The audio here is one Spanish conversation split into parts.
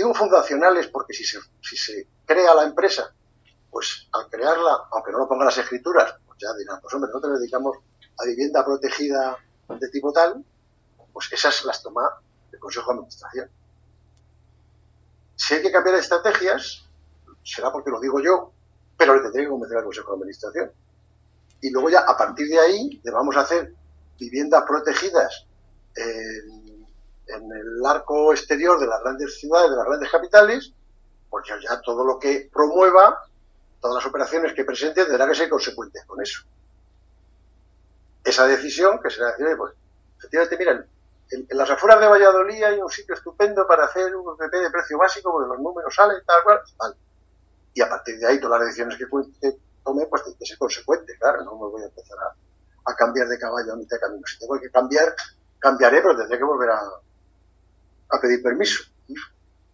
Digo fundacionales porque si se, si se crea la empresa, pues al crearla, aunque no lo pongan las escrituras, pues ya dirán, pues hombre, nosotros dedicamos a vivienda protegida de tipo tal, pues esas las toma el Consejo de Administración. Si hay que cambiar estrategias, será porque lo digo yo, pero le tendré que convencer al Consejo de Administración. Y luego ya, a partir de ahí, le vamos a hacer viviendas protegidas en el arco exterior de las grandes ciudades, de las grandes capitales, pues ya, todo lo que promueva, todas las operaciones que presente, tendrá que ser consecuente con eso. Esa decisión, que será decir, pues, efectivamente, miren, en, las afueras de Valladolid hay un sitio estupendo para hacer un PP de precio básico, porque los números salen, tal cual, vale. Y a partir de ahí, todas las decisiones que, tome, pues tiene que ser consecuente, claro, no me voy a empezar a, cambiar de caballo a mitad de camino. Si tengo que cambiar, cambiaré, pero tendré que volver a, a pedir permiso.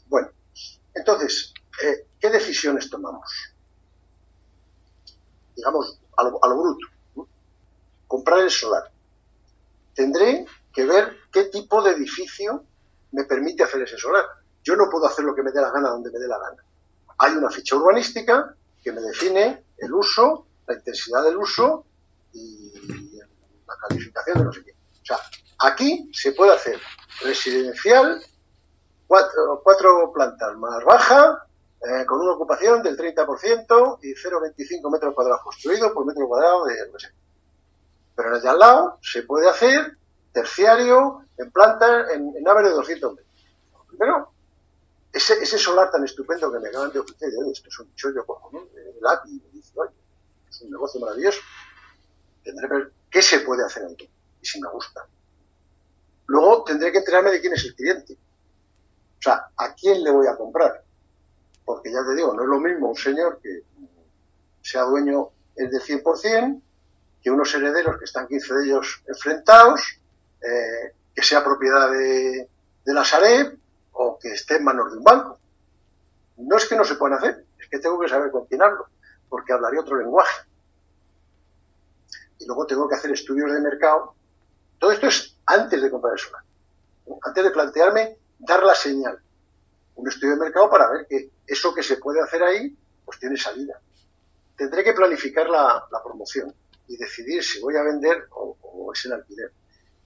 Bueno, entonces, eh, ¿qué decisiones tomamos? Digamos, a lo, bruto. Comprar el solar. Tendré que ver qué tipo de edificio me permite hacer ese solar. Yo no puedo hacer lo que me dé la gana donde me dé la gana. Hay una ficha urbanística que me define el uso, la intensidad del uso y la calificación de no sé qué. O sea, aquí se puede hacer residencial, cuatro, plantas más baja, eh, con una ocupación del 30% y 0,25 metros cuadrados construidos por metro cuadrado de Pero en el de al lado se puede hacer terciario en planta, en, naves de 200 metros. Primero, ese, ese solar tan estupendo que me acaban de ofrecer, esto es un chollo cojonudo, el API, me dice, oye, es un negocio maravilloso. Tendré que ver qué se puede hacer aquí y si me gusta. Luego tendré que enterarme de quién es el cliente. O sea, ¿a quién le voy a comprar? Porque ya te digo, no es lo mismo un señor que sea dueño del 100%, que unos herederos que están 15 de ellos enfrentados, eh, que sea propiedad de, la Sareb o que esté en manos de un banco. No es que no se puedan hacer, es que tengo que saber con quién hablo, porque hablaré otro lenguaje. Y luego tengo que hacer estudios de mercado. Todo esto es antes de comprar el solar. Antes de plantearme dar la señal. Un estudio de mercado para ver que eso que se puede hacer ahí, pues tiene salida. Tendré que planificar la, promoción y decidir si voy a vender o, es en alquiler.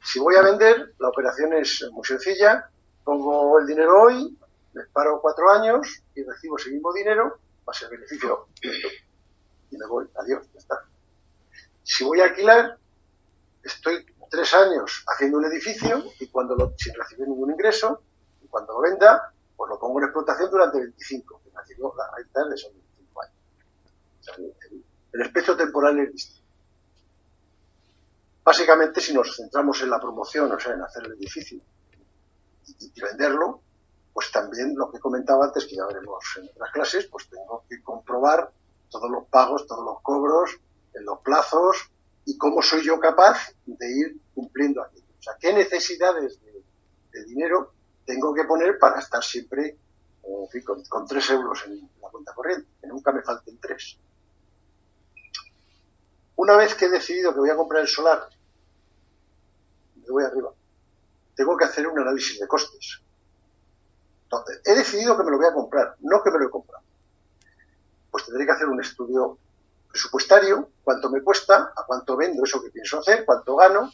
Si voy a vender, la operación es muy sencilla. Pongo el dinero hoy, me paro cuatro años y recibo ese mismo dinero, a ser beneficio y me voy. Adiós, ya está. Si voy a alquilar, estoy tres años haciendo un edificio y cuando lo, sin recibir ningún ingreso, y cuando lo venda, pues lo pongo en explotación durante 25, que me la renta de esos 25 años. el, espectro temporal es distinto. Básicamente, si nos centramos en la promoción, o sea, en hacer el edificio y, venderlo, pues también lo que comentaba antes, que ya veremos en otras clases, pues tengo que comprobar todos los pagos, todos los cobros, en los plazos, y cómo soy yo capaz de ir cumpliendo aquello. O sea, qué necesidades de, dinero tengo que poner para estar siempre con, con, tres euros en la cuenta corriente, que nunca me falten tres. Una vez que he decidido que voy a comprar el solar, me voy arriba. Tengo que hacer un análisis de costes. Entonces, he decidido que me lo voy a comprar, no que me lo he comprado. Pues tendré que hacer un estudio presupuestario, cuánto me cuesta, a cuánto vendo eso que pienso hacer, cuánto gano,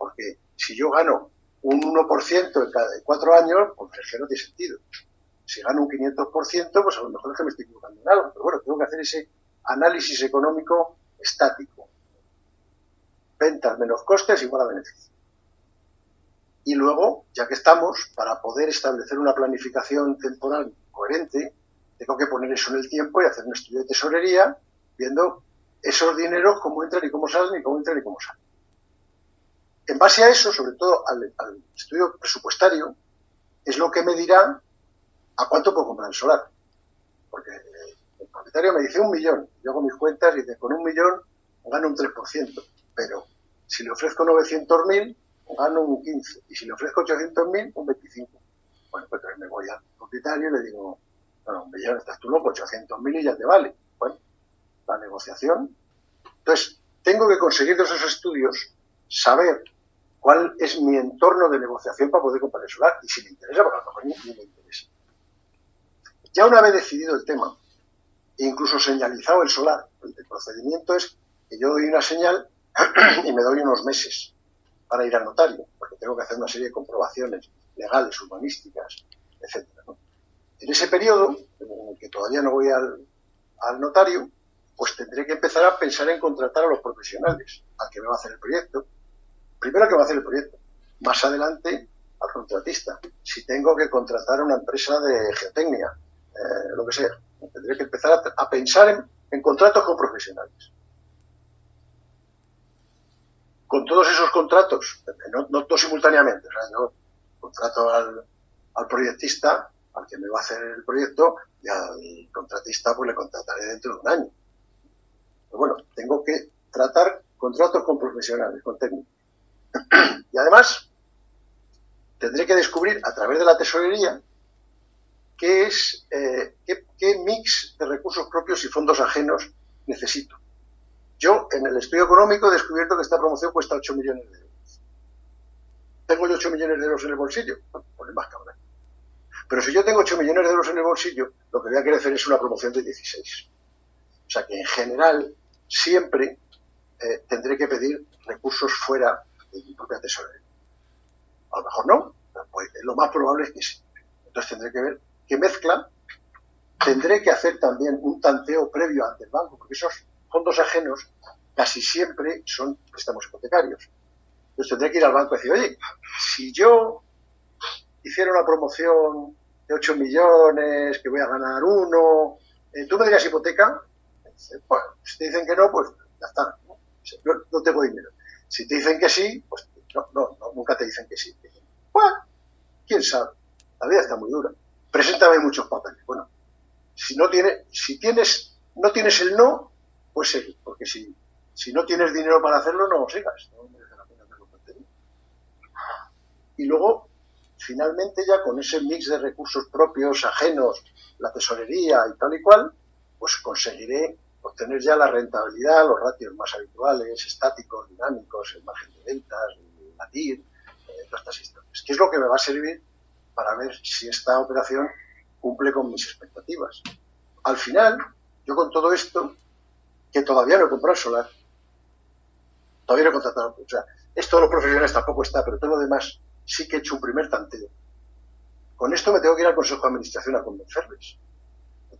porque si yo gano un 1% en cada cuatro años, pues es que no tiene sentido. Si gano un 500%, pues a lo mejor es que me estoy equivocando en algo, pero bueno, tengo que hacer ese análisis económico estático. Ventas menos costes igual a beneficio. Y luego, ya que estamos, para poder establecer una planificación temporal coherente, tengo que poner eso en el tiempo y hacer un estudio de tesorería viendo esos dineros, cómo entran y cómo salen y cómo entran y cómo salen. En base a eso, sobre todo al, estudio presupuestario, es lo que me dirá a cuánto puedo comprar el solar. Porque el propietario me dice un millón, yo hago mis cuentas y dice, con un millón gano un 3%, pero si le ofrezco 900.000, gano un 15%, y si le ofrezco 800.000, un 25%. Bueno, pues entonces me voy al propietario y le digo, bueno, un millón, estás tú loco, 800.000 y ya te vale. Bueno, la negociación. Entonces, tengo que conseguir esos estudios saber cuál es mi entorno de negociación para poder comprar el solar y si me interesa, porque a lo mejor ni, me interesa. Ya una vez decidido el tema, e incluso señalizado el solar, el, procedimiento es que yo doy una señal y me doy unos meses para ir al notario, porque tengo que hacer una serie de comprobaciones legales, urbanísticas, etc. En ese periodo, en el que todavía no voy al, al notario, pues tendré que empezar a pensar en contratar a los profesionales, al que me va a hacer el proyecto, primero que va a hacer el proyecto, más adelante al contratista. Si tengo que contratar una empresa de geotecnia, eh, lo que sea, tendré que empezar a, pensar en, contratos con profesionales. Con todos esos contratos, no, no todos simultáneamente, o sea, yo contrato al, al proyectista, al que me va a hacer el proyecto, y al contratista pues le contrataré dentro de un año. Pero bueno, tengo que tratar contratos con profesionales, con técnicos. Y además, tendré que descubrir a través de la tesorería qué es, eh, qué, mix de recursos propios y fondos ajenos necesito. Yo, en el estudio económico, he descubierto que esta promoción cuesta 8 millones de euros. ¿Tengo yo 8 millones de euros en el bolsillo? Pues más cabrón. Pero si yo tengo 8 millones de euros en el bolsillo, lo que voy a querer hacer es una promoción de 16. O sea que, en general, siempre eh, tendré que pedir recursos fuera de mi propia tesorería. A lo mejor no, pues lo más probable es que sí. Entonces tendré que ver qué mezcla. Tendré que hacer también un tanteo previo ante el banco, porque esos fondos ajenos casi siempre son préstamos hipotecarios. Entonces tendré que ir al banco y decir, oye, si yo hiciera una promoción de 8 millones, que voy a ganar uno, eh, ¿tú me dirías hipoteca? Bueno, si te dicen que no, pues ya está. ¿no? no tengo dinero. Si te dicen que sí, pues no, no, nunca te dicen que sí. Bueno, quién sabe. La vida está muy dura. Preséntame muchos papeles. Bueno, si no tienes, si tienes, no tienes el no, pues seguir, porque si, si no tienes dinero para hacerlo, no sigas. No Y luego, finalmente, ya con ese mix de recursos propios, ajenos, la tesorería y tal y cual, pues conseguiré obtener ya la rentabilidad, los ratios más habituales, estáticos, dinámicos, el margen de ventas, el latir, eh, todas estas historias. ¿Qué es lo que me va a servir para ver si esta operación cumple con mis expectativas? Al final, yo con todo esto, que todavía no he comprado solar, todavía no he contratado, o sea, esto de los profesionales tampoco está, pero todo lo demás sí que he hecho un primer tanteo. Con esto me tengo que ir al Consejo de Administración a convencerles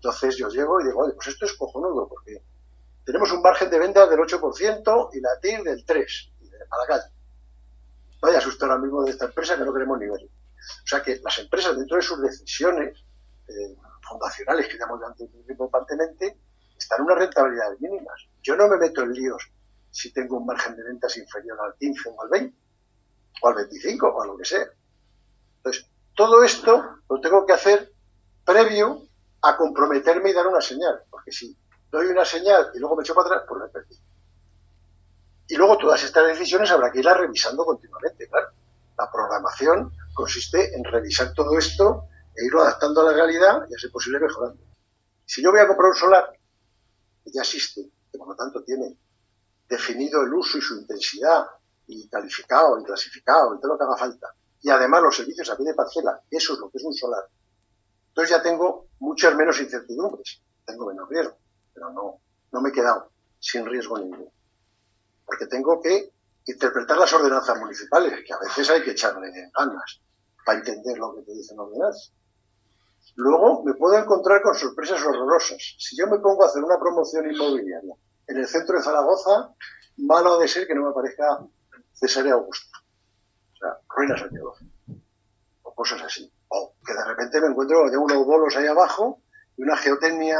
entonces yo llego y digo, oye, pues esto es cojonudo, porque tenemos un margen de venta del 8% y la TIR del 3%, a la calle. Vaya susto ahora mismo de esta empresa que no queremos ni ver. O sea que las empresas, dentro de sus decisiones eh, fundacionales que llamamos importantemente, están unas rentabilidades mínimas. Yo no me meto en líos si tengo un margen de ventas inferior al 15 o al 20, o al 25 o a lo que sea. Entonces, todo esto lo tengo que hacer previo a comprometerme y dar una señal, porque si doy una señal y luego me echo para atrás, pues me perdí. Y luego todas estas decisiones habrá que irlas revisando continuamente, claro. La programación consiste en revisar todo esto e irlo adaptando a la realidad y a ser posible mejorando. Si yo voy a comprar un solar que ya existe, que por lo tanto tiene definido el uso y su intensidad, y calificado y clasificado y todo lo que haga falta, y además los servicios a pie de parcela, eso es lo que es un solar, entonces ya tengo muchas menos incertidumbres, tengo menos riesgo, pero no, no me he quedado sin riesgo ninguno. Porque tengo que interpretar las ordenanzas municipales, que a veces hay que echarle ganas para entender lo que te dicen las ordenanzas. Luego me puedo encontrar con sorpresas horrorosas. Si yo me pongo a hacer una promoción inmobiliaria en el centro de Zaragoza, malo de ser que no me aparezca César Augusto. O sea, ruinas negocio. O cosas así. O que de repente me encuentro de unos bolos ahí abajo y una geotecnia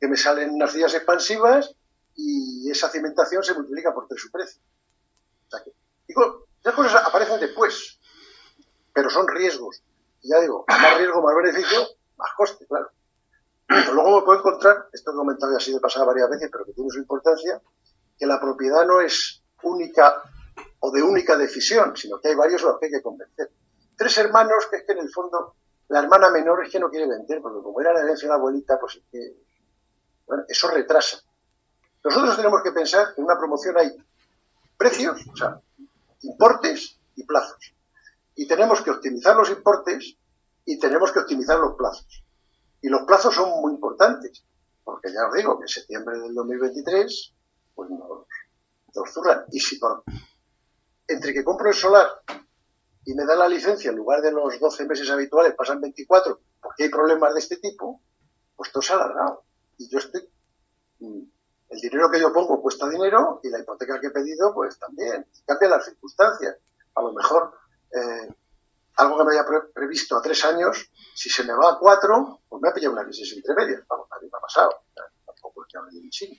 que me salen días expansivas y esa cimentación se multiplica por tres su precio. O sea que, digo, esas cosas aparecen después, pero son riesgos. Y ya digo, más riesgo, más beneficio, más coste, claro. Luego me puedo encontrar, esto que he comentado así de pasada varias veces, pero que tiene su importancia, que la propiedad no es única o de única decisión, sino que hay varios a los que hay que convencer. Tres hermanos que es que en el fondo la hermana menor es que no quiere vender, porque como era la herencia de la abuelita, pues es que, bueno, eso retrasa. Nosotros tenemos que pensar que en una promoción hay precios, o sea, importes y plazos. Y tenemos que optimizar los importes y tenemos que optimizar los plazos. Y los plazos son muy importantes, porque ya os digo que en septiembre del 2023, pues nos, nos zurran. Y si por, entre que compro el solar y me da la licencia en lugar de los 12 meses habituales, pasan 24, porque hay problemas de este tipo, pues todo se ha alargado. Y yo estoy. Mm, el dinero que yo pongo cuesta dinero y la hipoteca que he pedido, pues también. Cambian las circunstancias. A lo mejor eh, algo que me haya previsto a tres años, si se me va a cuatro, pues me ha pillado una crisis entre medias. A mí me ha pasado. Tampoco es que hable de chino.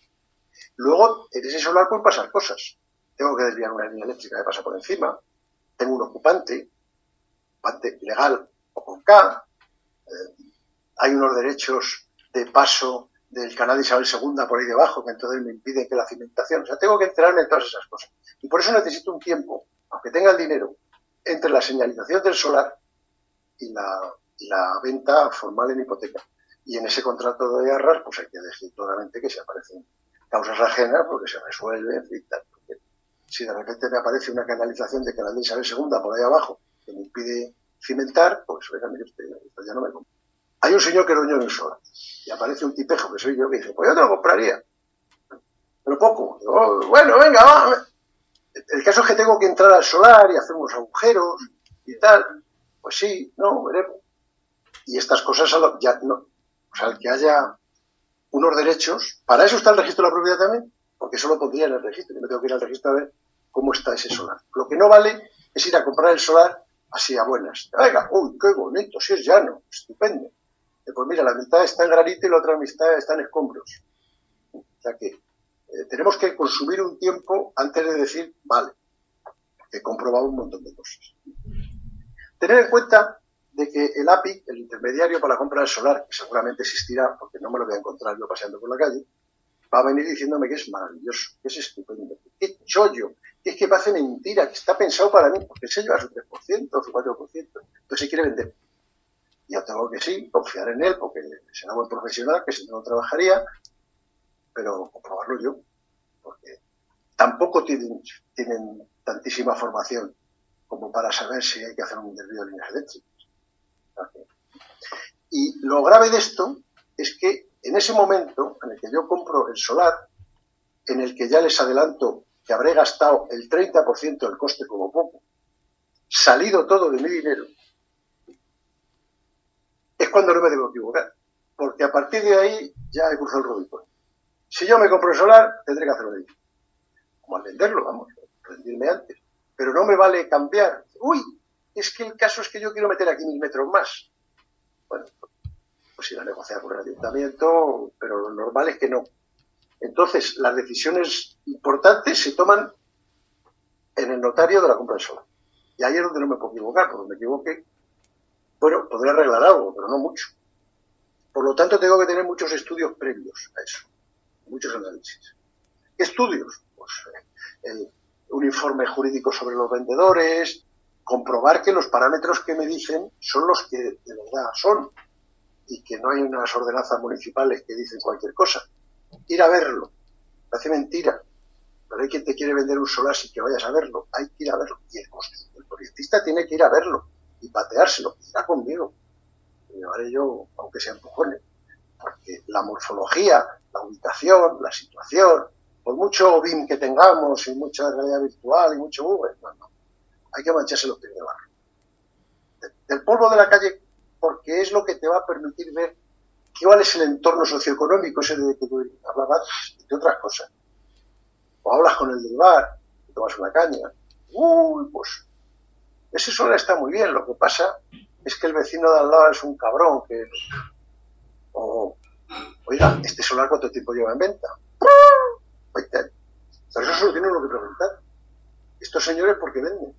Luego, en ese solar pueden pasar cosas. Tengo que desviar una línea eléctrica que pasa por encima. Tengo un ocupante, ocupante legal o con K. Eh, hay unos derechos de paso del canal de Isabel II por ahí debajo, que entonces me impiden que la cimentación. O sea, tengo que enterarme en todas esas cosas. Y por eso necesito un tiempo, aunque tenga el dinero, entre la señalización del solar y la, venta formal en hipoteca. Y en ese contrato de arras, pues hay que decir claramente que se aparecen causas ajenas porque se resuelve, y tal. Si de repente me aparece una canalización de canal de Isabel II por ahí abajo que me impide cimentar, pues oiga, mire usted, ya no me compra. Hay un señor que dueño de un solar y aparece un tipejo que soy yo que dice, pues yo te lo compraría. Pero poco. bueno, venga, va. El caso es que tengo que entrar al solar y hacer unos agujeros y tal. Pues sí, no, veremos. Y estas cosas ya no. O sea, el que haya unos derechos, para eso está el registro de la propiedad también, porque eso lo pondría en el registro. Yo me tengo que ir al registro a ver cómo está ese solar. Lo que no vale es ir a comprar el solar así a buenas. Venga, uy, qué bonito, si es llano, estupendo. Pues mira, la mitad está en granito y la otra mitad está en escombros. O sea que eh, tenemos que consumir un tiempo antes de decir, vale, he comprobado un montón de cosas. Tener en cuenta de que el API, el intermediario para la compra del solar, que seguramente existirá, porque no me lo voy a encontrar yo paseando por la calle, va a venir diciéndome que es maravilloso, que es estupendo, que chollo, que es que parece mentira, que está pensado para mí, porque se lleva su 3% o su 4%, entonces se quiere vender. Yo tengo que sí, confiar en él, porque será buen profesional, que si no, trabajaría, pero comprobarlo yo, porque tampoco tienen, tantísima formación como para saber si hay que hacer un desvío de líneas eléctricas. Y lo grave de esto es que en ese momento en el que yo compro el solar, en el que ya les adelanto que habré gastado el 30% del coste como poco, salido todo de mi dinero, es cuando no me debo equivocar. Porque a partir de ahí ya he cruzado el Rubicon. Si yo me compro el solar, tendré que hacerlo de Como al venderlo, vamos, rendirme antes. Pero no me vale cambiar. Uy, es que el caso es que yo quiero meter aquí mil metros más. Bueno, pues ir a negociar con el ayuntamiento, pero lo normal es que no. Entonces, las decisiones importantes se toman en el notario de la compra del solar. Y ahí es donde no me puedo equivocar, porque me equivoque bueno, podría arreglar algo, pero no mucho. Por lo tanto, tengo que tener muchos estudios previos a eso, muchos análisis. ¿Qué estudios? Pues eh, un informe jurídico sobre los vendedores, comprobar que los parámetros que me dicen son los que de verdad son y que no hay unas ordenanzas municipales que dicen cualquier cosa. Ir a verlo. Parece mentira. Pero hay quien te quiere vender un solar sin que vayas a verlo. Hay que ir a verlo. Y el, el proyectista tiene que ir a verlo y pateárselo, está conmigo. Y llevaré yo, aunque sea empujones. Porque la morfología, la ubicación, la situación, por mucho BIM que tengamos y mucha realidad virtual y mucho Google, no, no. Hay que mancharse los pies de barro. Del polvo de la calle, porque es lo que te va a permitir ver cuál es el entorno socioeconómico, ese de que tú hablabas, de otras cosas. O hablas con el del bar, y tomas una caña. Uy, pues ese solar está muy bien, lo que pasa es que el vecino de al lado es un cabrón que... O, oiga, ¿este solar cuánto tiempo lleva en venta? Pero eso solo tiene lo que preguntar. Estos señores, ¿por qué venden?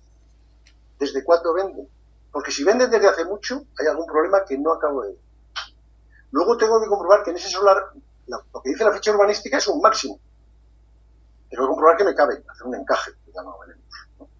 ¿Desde cuándo venden? Porque si venden desde hace mucho, hay algún problema que no acabo de ver. Luego tengo que comprobar que en ese solar, lo que dice la ficha urbanística es un máximo. Tengo que comprobar que me cabe, hacer un encaje,